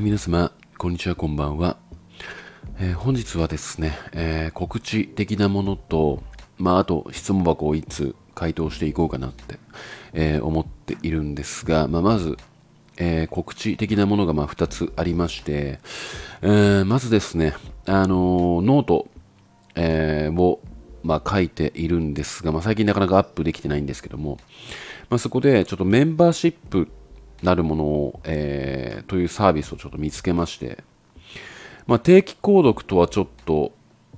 ー皆様、こんにちは、こんばんは。えー本日はですね、えー告知的なものと、まあ、あと質問箱をいつ回答していこうかなって、え思っているんですが、まあ、まず、え告知的なものがま2つありまして、えまずですね、あの note、えを、まあ、書いているんですが、まあ、最近なかなかアップできてないんですけども、まあ、そこでちょっとメンバーシップなるものを、えーというサービスをちょっと見つけまして、まあ、定期購読とはちょっと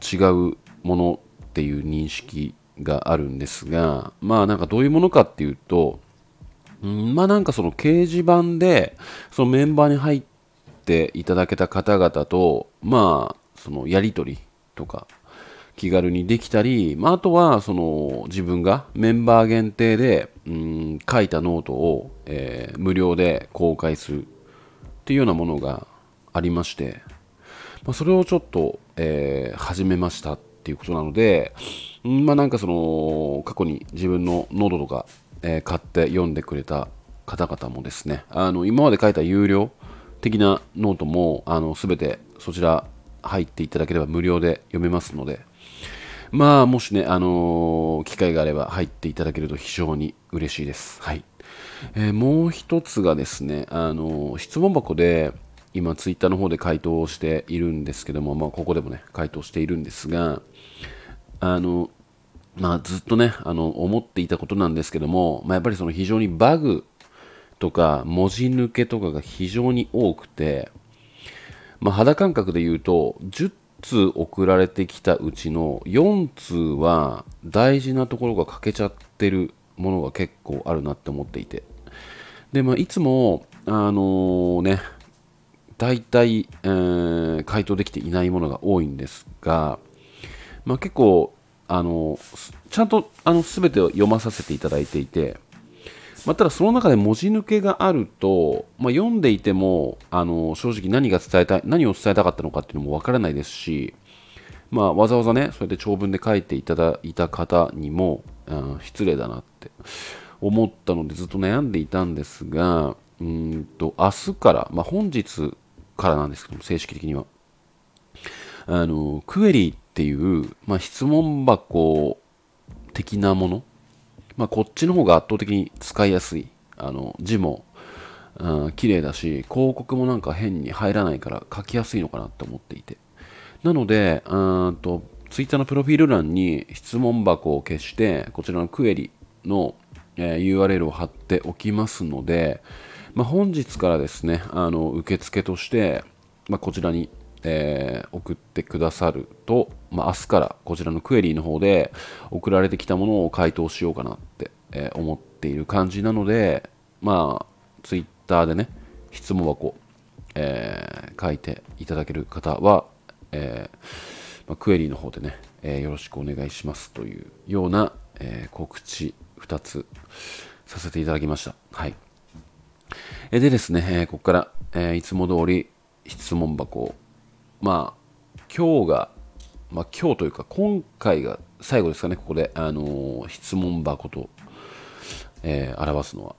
違うものっていう認識があるんですが、まあなんかどういうものかっていうと、うんまあなんかその掲示板でそのメンバーに入っていただけた方々と、まあそのやり取りとか気軽にできたり、まあ、あとはその自分がメンバー限定で、うん、書いたノートを、えー無料で公開するっていうようなものがありまして、まあ、それをちょっと、えー始めましたっていうことなので、うんまあなんかその過去に自分のノートとか、えー買って読んでくれた方々もですねあの今まで書いた有料的なノートもあの全てそちら入っていただければ無料で読めますのでまあもしね、あのー機会があれば入っていただけると非常に嬉しいです。はい。えーもう一つがですね、あのー質問箱で今ツイッターの方で回答をしているんですけども、まあここでもね、回答しているんですが、あの、まあずっとね、あの、思っていたことなんですけども、まあやっぱりその非常にバグとか文字抜けとかが非常に多くて、まあ、肌感覚で言うと10通送られてきたうちの4通は大事なところが欠けちゃってるものが結構あるなって思っていて。で、まあ、いつもあのね大体、えー回答できていないものが多いんですが、まあ、結構あのすちゃんとあの全てを読まさせていただいていてまあ、ただその中で文字抜けがあると、まあ、読んでいてもあの正直何が伝えたい何を伝えたかったのかっていうのもわからないですし、まあ、わざわざねそれで長文で書いていただいた方にも、うん失礼だなって思ったのでずっと悩んでいたんですがうんと明日から、まあ、本日からなんですけども正式的には。あのクエリーっていう、まあ、質問箱的なものまあ、こっちの方が圧倒的に使いやすい。あの字も、うん、綺麗だし、広告もなんか変に入らないから書きやすいのかなって思っていて。なので、うんと、ツイッターのプロフィール欄に質問箱を消して、こちらのクエリの、えー URL を貼っておきますので、まあ、本日からですね、あの受付として、まあ、こちらに、えー送ってくださると、まあ、明日からこちらのクエリーの方で送られてきたものを回答しようかなって、えー思っている感じなので、まあ、ツイッターでね、質問箱、えー書いていただける方は、えまあ、クエリーの方でね、えよろしくお願いしますというような、え告知2つさせていただきました。はい。えでですね、えここから、えいつも通り質問箱を、まあ、今日が、まあ、今日というか、今回が最後ですかね、ここで、あのー質問箱と、えー表すのは。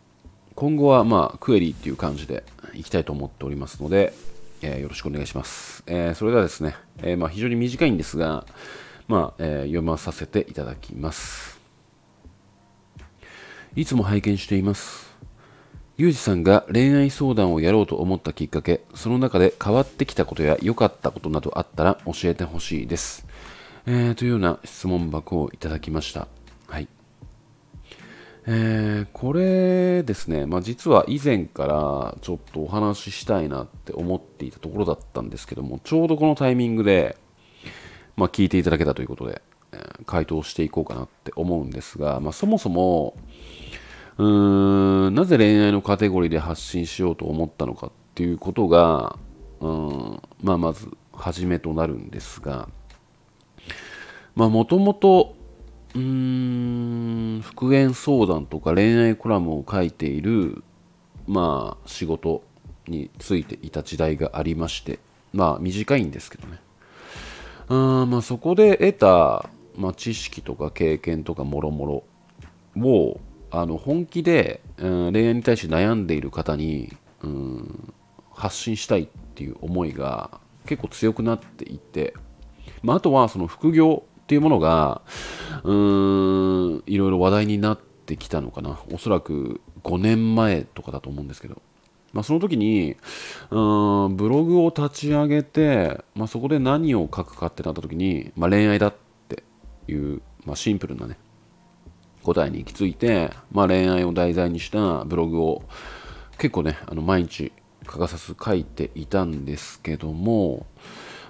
今後は、まあ、クエリーっていう感じでいきたいと思っておりますので、えーよろしくお願いします。えーそれではですね、えーまあ、非常に短いんですが、まあえー読まさせていただきます。いつも拝見しています。ゆうじさんが恋愛相談をやろうと思ったきっかけ、その中で変わってきたことや良かったことなどあったら教えてほしいです。えーというような質問箱をいただきました。はい。えーこれですね、まあ、実は以前からちょっとお話ししたいなって思っていたところだったんですけども、ちょうどこのタイミングで、まあ、聞いていただけたということで、えー回答していこうかなって思うんですが、まあ、そもそも、うーんなぜ恋愛のカテゴリーで発信しようと思ったのかっていうことが、うんまあ、まず初めとなるんですがもともとうーん復縁相談とか恋愛コラムを書いている、まあ、仕事についていた時代がありましてまあ短いんですけどね。うーんまあ、そこで得た、まあ、知識とか経験とかもろもろをあの本気で、うん恋愛に対して悩んでいる方に、うん発信したいっていう思いが結構強くなっていて、まあ、あとはその副業っていうものがうんいろいろ話題になってきたのかな。おそらく5年前とかだと思うんですけど、まあ、その時にうんブログを立ち上げて、まあ、そこで何を書くかってなった時に、まあ、恋愛だっていう、まあ、シンプルなね答えに行き着いて、まあ、恋愛を題材にしたブログを結構ねあの毎日欠かさず書いていたんですけども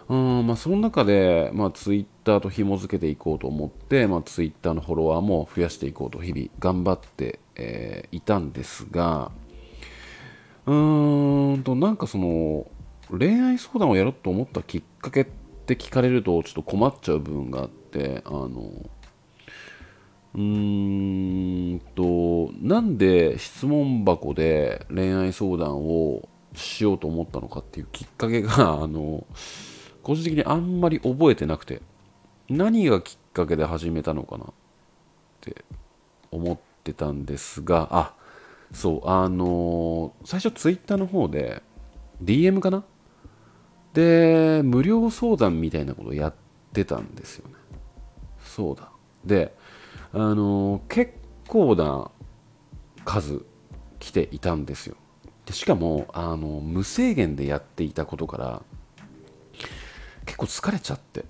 うんまあ、その中で、まあ、ツイッターと紐付けていこうと思って、まあ、ツイッターのフォロワーも増やしていこうと日々頑張って、えー、いたんですがうーんとなんかその恋愛相談をやろうと思ったきっかけって聞かれるとちょっと困っちゃう部分があってあのうーんとなんで質問箱で恋愛相談をしようと思ったのかっていうきっかけがあの個人的にあんまり覚えてなくて何がきっかけで始めたのかなって思ってたんですがあそうあの、最初ツイッターの方で DM かな？で無料相談みたいなことをやってたんですよね。そうだ。であの、結構な数来ていたんですよ。でしかもあの無制限でやっていたことから結構疲れちゃって。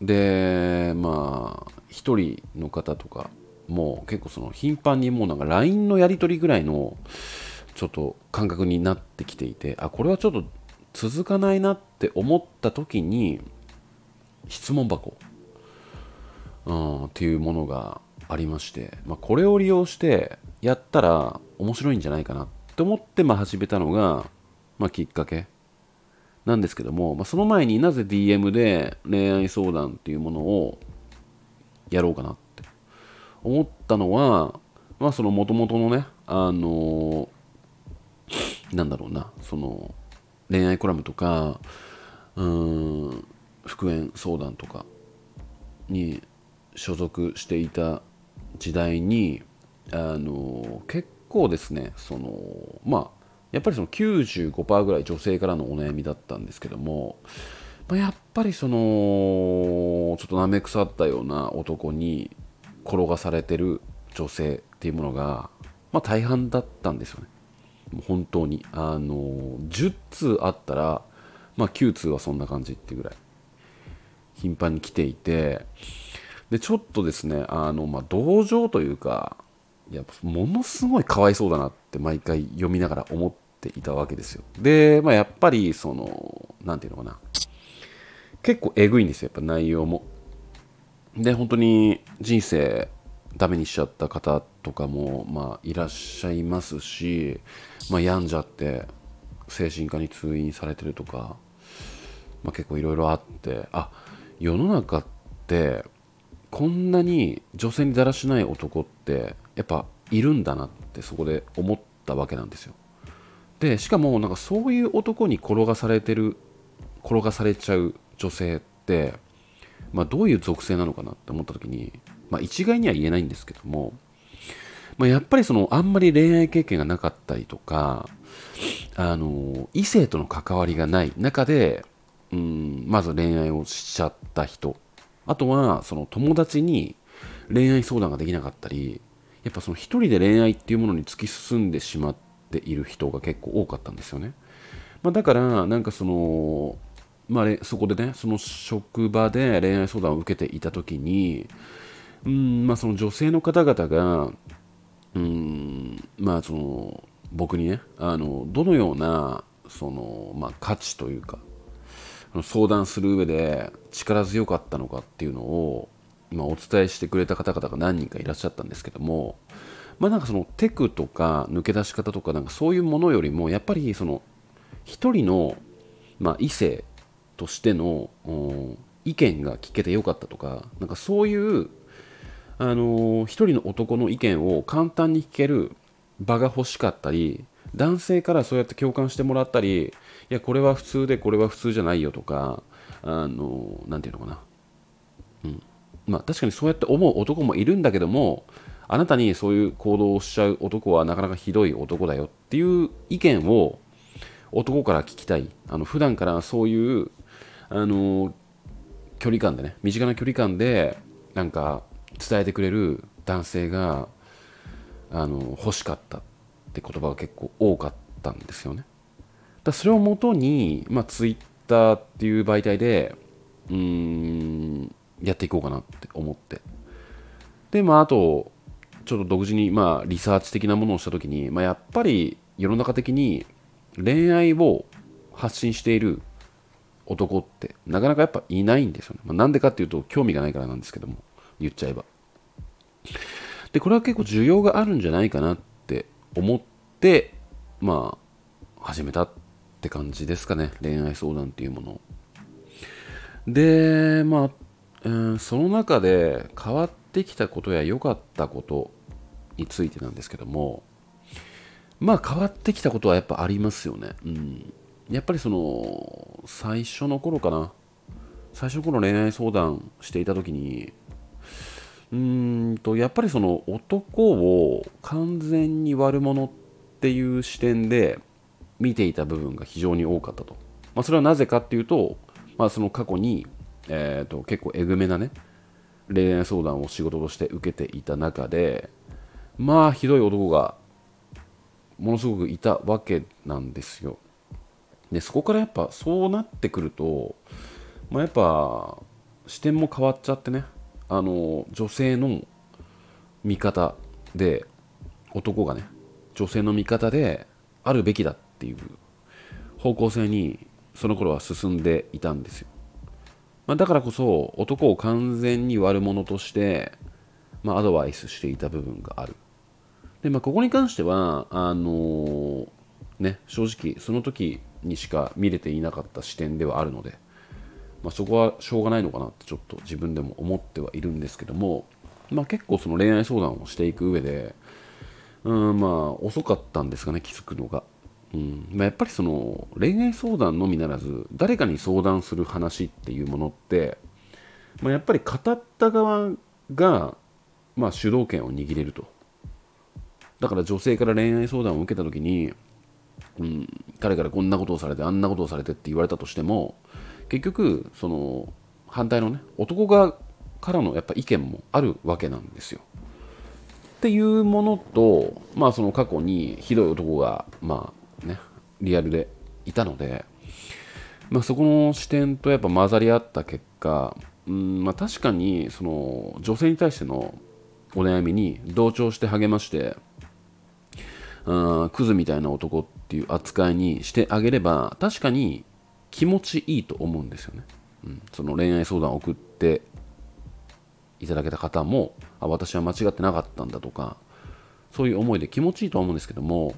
でまあ1人の方とかもう結構その頻繁にもうなんか LINE のやり取りぐらいのちょっと感覚になってきていてあこれはちょっと続かないなって思った時に質問箱、うん、っていうものがありまして、まあ、これを利用してやったら面白いんじゃないかなって思ってまあ始めたのが、まあ、きっかけなんですけども、まあ、その前になぜ DM で恋愛相談っていうものをやろうかなって思ったのは、まあその元々のね、あのー、なんだろうな、その恋愛コラムとか、うん、復縁相談とかに所属していた時代に、あの、結構ですね、その、まあやっぱりその95%ぐらい女性からのお悩みだったんですけども、まあ、やっぱりそのちょっとなめ腐ったような男に転がされてる女性っていうものが、まあ、大半だったんですよね。もう本当に。あの10通あったら、まあ、9通はそんな感じってぐらい頻繁に来ていてでちょっとですねあの、まあ、同情というかいやものすごいかわいそうだなって毎回読みながら思っていたわけですよ。で、まあ、やっぱりその何て言うのかな。結構えぐいんですよやっぱ内容も。で本当に人生ダメにしちゃった方とかも、まあ、いらっしゃいますし、まあ、病んじゃって精神科に通院されてるとか、まあ、結構いろいろあってあ世の中ってこんなに女性にだらしない男ってやっぱいるんだなってそこで思ったわけなんですよ。でしかもなんかそういう男に転がされてる転がされちゃう女性って、まあ、どういう属性なのかなって思った時に、まあ、一概には言えないんですけども、まあ、やっぱりそのあんまり恋愛経験がなかったりとかあの異性との関わりがない中でうんまず恋愛をしちゃった人あとはその友達に恋愛相談ができなかったりやっぱその一人で恋愛っていうものに突き進んでしまっている人が結構多かったんですよね、まあ、だからなんかそのまあ、そこでねその職場で恋愛相談を受けていた時にうんまあその女性の方々がうんまあその僕にねあのどのようなその、まあ、価値というか相談する上で力強かったのかっていうのを今お伝えしてくれた方々が何人かいらっしゃったんですけどもまあなんかそのテクとか抜け出し方とかなんかそういうものよりもやっぱりその一人の、まあ、異性としての意見が聞けてよかったとかなんかそういうあのー、一人の男の意見を簡単に聞ける場が欲しかったり男性からそうやって共感してもらったりいやこれは普通でこれは普通じゃないよとかあの何て言うのかな、うん。まあ、確かにそうやって思う男もいるんだけどもあなたにそういう行動をしちゃう男はなかなかひどい男だよっていう意見を男から聞きたい。あの普段からそういうあの距離感でね身近な距離感でなんか伝えてくれる男性があの欲しかった。って言葉が結構多かったんですよねだそれをもとに、まあ、ツイッターっていう媒体でうーんやっていこうかなって思ってでまああとちょっと独自に、まあ、リサーチ的なものをした時に、まあ、やっぱり世の中的に恋愛を発信している男ってなかなかやっぱいないんですよね。まあ、なんでかっていうと興味がないからなんですけども言っちゃえば。でこれは結構需要があるんじゃないかなって思ってまあ始めたって感じですかね恋愛相談っていうもの。でまあ、うん、その中で変わってきたことや良かったことについてなんですけどもまあ変わってきたことはやっぱありますよね。うん、やっぱりその最初の頃かな最初の頃恋愛相談していた時にうんとやっぱりその男を完全に悪者っていう視点で見ていた部分が非常に多かったと、まあ、それはなぜかっていうと、まあ、その過去に、えーと、と結構えぐめなね恋愛相談を仕事として受けていた中でまあひどい男がものすごくいたわけなんですよ。でそこからやっぱそうなってくると、まあ、やっぱ視点も変わっちゃってねあの女性の味方で男がね女性の味方であるべきだっていう方向性にその頃は進んでいたんですよ、まあ、だからこそ男を完全に悪者として、まあ、アドバイスしていた部分がある。で、まあ、ここに関してはあのー、ね、正直その時にしか見れていなかった視点ではあるので、まあ、そこはしょうがないのかなってちょっと自分でも思ってはいるんですけども、まあ、結構その恋愛相談をしていく上でうんまあ遅かったんですかね気づくのが、うん。まあ、やっぱりその恋愛相談のみならず誰かに相談する話っていうものって、まあ、やっぱり語った側が、まあ、主導権を握れると。だから女性から恋愛相談を受けた時に、うん、彼からこんなことをされてあんなことをされてって言われたとしても結局その反対のね男側からのやっぱ意見もあるわけなんですよ。っていうものとまあその過去にひどい男がまあねリアルでいたので、まあ、そこの視点とやっぱ混ざり合った結果、うんまあ、確かにその女性に対してのお悩みに同調して励ましてクズみたいな男っていう扱いにしてあげれば確かに気持ちいいと思うんですよね、うん、その恋愛相談を送っていただけた方もあ私は間違ってなかったんだとかそういう思いで気持ちいいとは思うんですけども、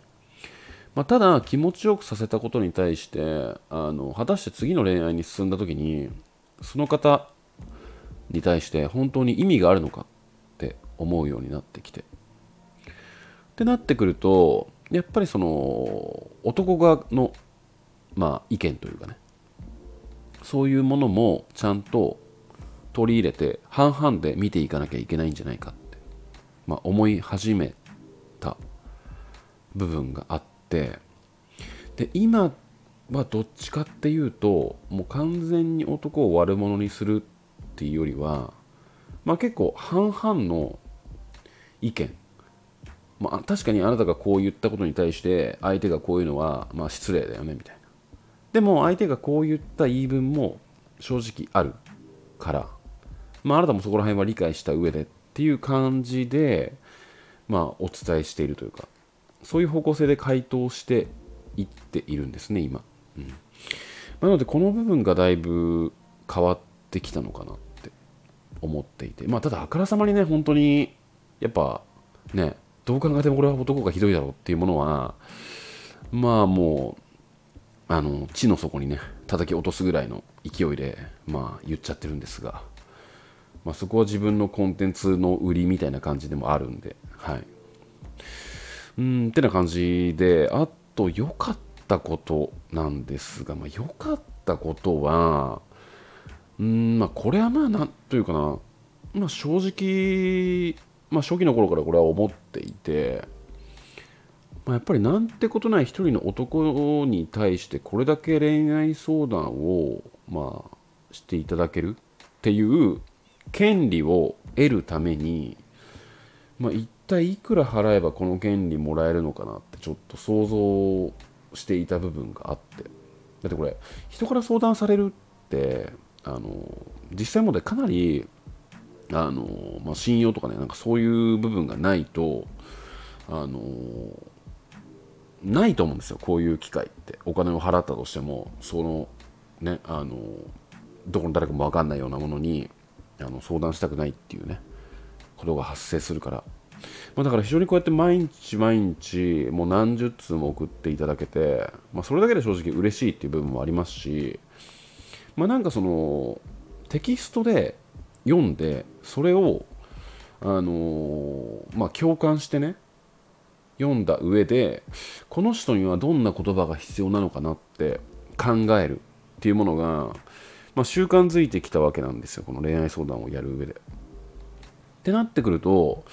まあ、ただ気持ちよくさせたことに対してあの果たして次の恋愛に進んだ時にその方に対して本当に意味があるのかって思うようになってきて。ってなってくるとやっぱりその男側のまあ意見というかねそういうものもちゃんと取り入れて半々で見ていかなきゃいけないんじゃないかって、まあ、思い始めた部分があってで今はどっちかっていうともう完全に男を悪者にするっていうよりは、まあ、結構半々の意見。まあ、確かにあなたがこう言ったことに対して相手がこういうのはまあ失礼だよねみたいな。でも相手がこう言った言い分も正直あるから、まあ、あなたもそこら辺は理解した上でっていう感じで、まあ、お伝えしているというかそういう方向性で回答していっているんですね今、うん、なのでこの部分がだいぶ変わってきたのかなって思っていて。まあただあからさまにね本当にやっぱねどう考えてもこれは男がひどいだろうっていうものはまあもうあの地の底にね叩き落とすぐらいの勢いでまあ言っちゃってるんですが、まあ、そこは自分のコンテンツの売りみたいな感じでもあるんではい。うんってな感じであと良かったことなんですが、まあ、良かったことはうんまあこれはまあなんというかな、まあ、正直まあ、初期の頃からこれは思っていてまあ、やっぱりなんてことない一人の男に対してこれだけ恋愛相談をまあしていただけるっていう権利を得るために、まあ、一体いくら払えばこの権利もらえるのかなってちょっと想像していた部分があって。だってこれ人から相談されるってあの実際もでかなりあの、まあ、信用とかねなんかそういう部分がないとあのないと思うんですよこういう機会って。お金を払ったとしてもそのねあのどこの誰かも分かんないようなものにあの相談したくないっていうねことが発生するから、まあ、だから非常にこうやって毎日毎日もう何十通も送っていただけて、まあ、それだけで正直嬉しいっていう部分もありますしまあなんかそのテキストで読んでそれをあの、まあ共感してね読んだ上でこの人にはどんな言葉が必要なのかなって考えるっていうものが、まあ、習慣づいてきたわけなんですよこの恋愛相談をやる上で。ってなってくると、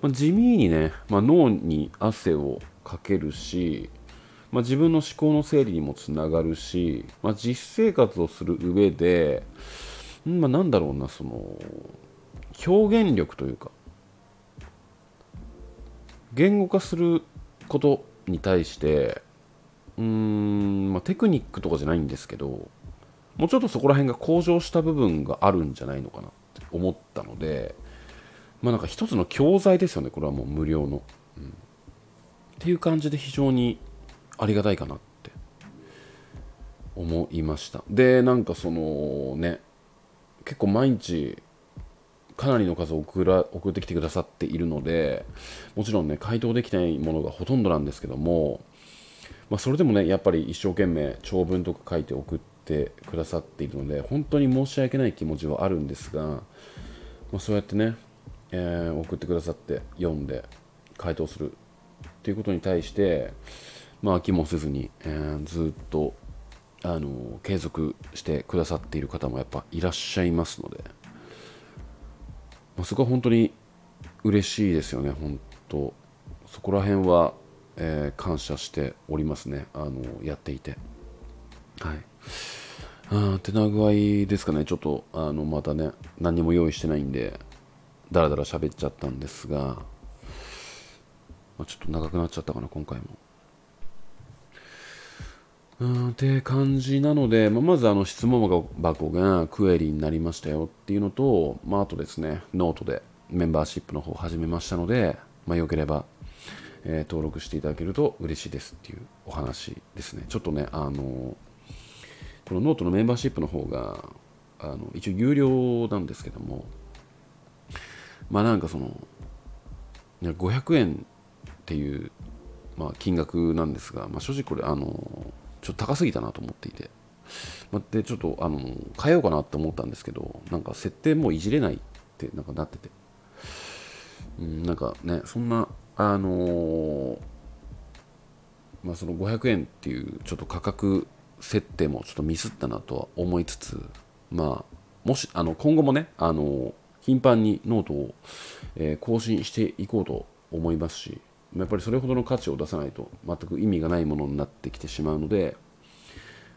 まあ、地味にね、まあ、脳に汗をかけるし、まあ、自分の思考の整理にもつながるし、まあ、実生活をする上で、まあ、なんだろうなその表現力というか言語化することに対してうーん、まあ、テクニックとかじゃないんですけどもうちょっとそこら辺が向上した部分があるんじゃないのかなって思ったのでまあなんか一つの教材ですよねこれはもう無料の、うん、っていう感じで非常にありがたいかなって思いました。でなんかそのね結構毎日かなりの数送ら送ってきてくださっているのでもちろんね回答できないものがほとんどなんですけども、まあ、それでもねやっぱり一生懸命長文とか書いて送ってくださっているので本当に申し訳ない気持ちはあるんですが、まあ、そうやってね、えー、送ってくださって読んで回答するっていうことに対してまあ飽きもせずに、えー、ずっとあの継続してくださっている方もやっぱいらっしゃいますので。まあ、そこは本当に嬉しいですよね、本当。そこら辺は、えー、感謝しておりますね、あのやっていて。はい。あ手な具合ですかね、ちょっとあのまたね、何も用意してないんで、だらだら喋っちゃったんですが、まあ、ちょっと長くなっちゃったかな、今回も。うんって感じなので、まあ、まずあの質問箱がクエリになりましたよっていうのと、まあ、あとですね、ノートでメンバーシップの方を始めましたので、まあ、よければ、えー、登録していただけると嬉しいですっていうお話ですね。ちょっとね、あのこのノートのメンバーシップの方が、あの一応有料なんですけども、まあなんかその、500円っていう、まあ、金額なんですが、まあ、正直これ、あのちょっと高すぎたなと思っていて、までちょっとあの変えようかなって思ったんですけどなんか設定もいじれないってなんかなってて、うん、なんかねそんなあのー、まあ、その500円っていうちょっと価格設定もちょっとミスったなとは思いつつまあもしあの今後もねあの頻繁にノートを、えー、更新していこうと思いますしやっぱりそれほどの価値を出さないと全く意味がないものになってきてしまうので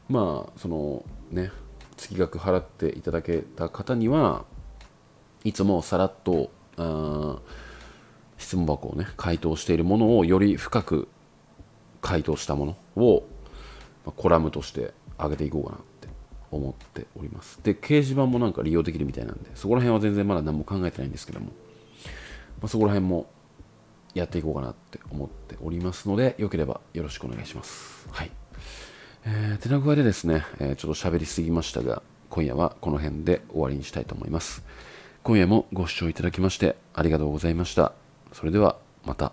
まあそのね月額払っていただけた方にはいつもさらっとあ質問箱をね回答しているものをより深く回答したものを、まコラムとして上げていこうかなって思っております。で掲示板もなんか利用できるみたいなんでそこら辺は全然まだ何も考えてないんですけども、まあ、そこら辺もやっていこうかなって思っておりますので、よければよろしくお願いします。はい。えー、手な具合でですね、えー、ちょっと喋りすぎましたが、今夜はこの辺で終わりにしたいと思います。今夜もご視聴いただきましてありがとうございました。それではまた。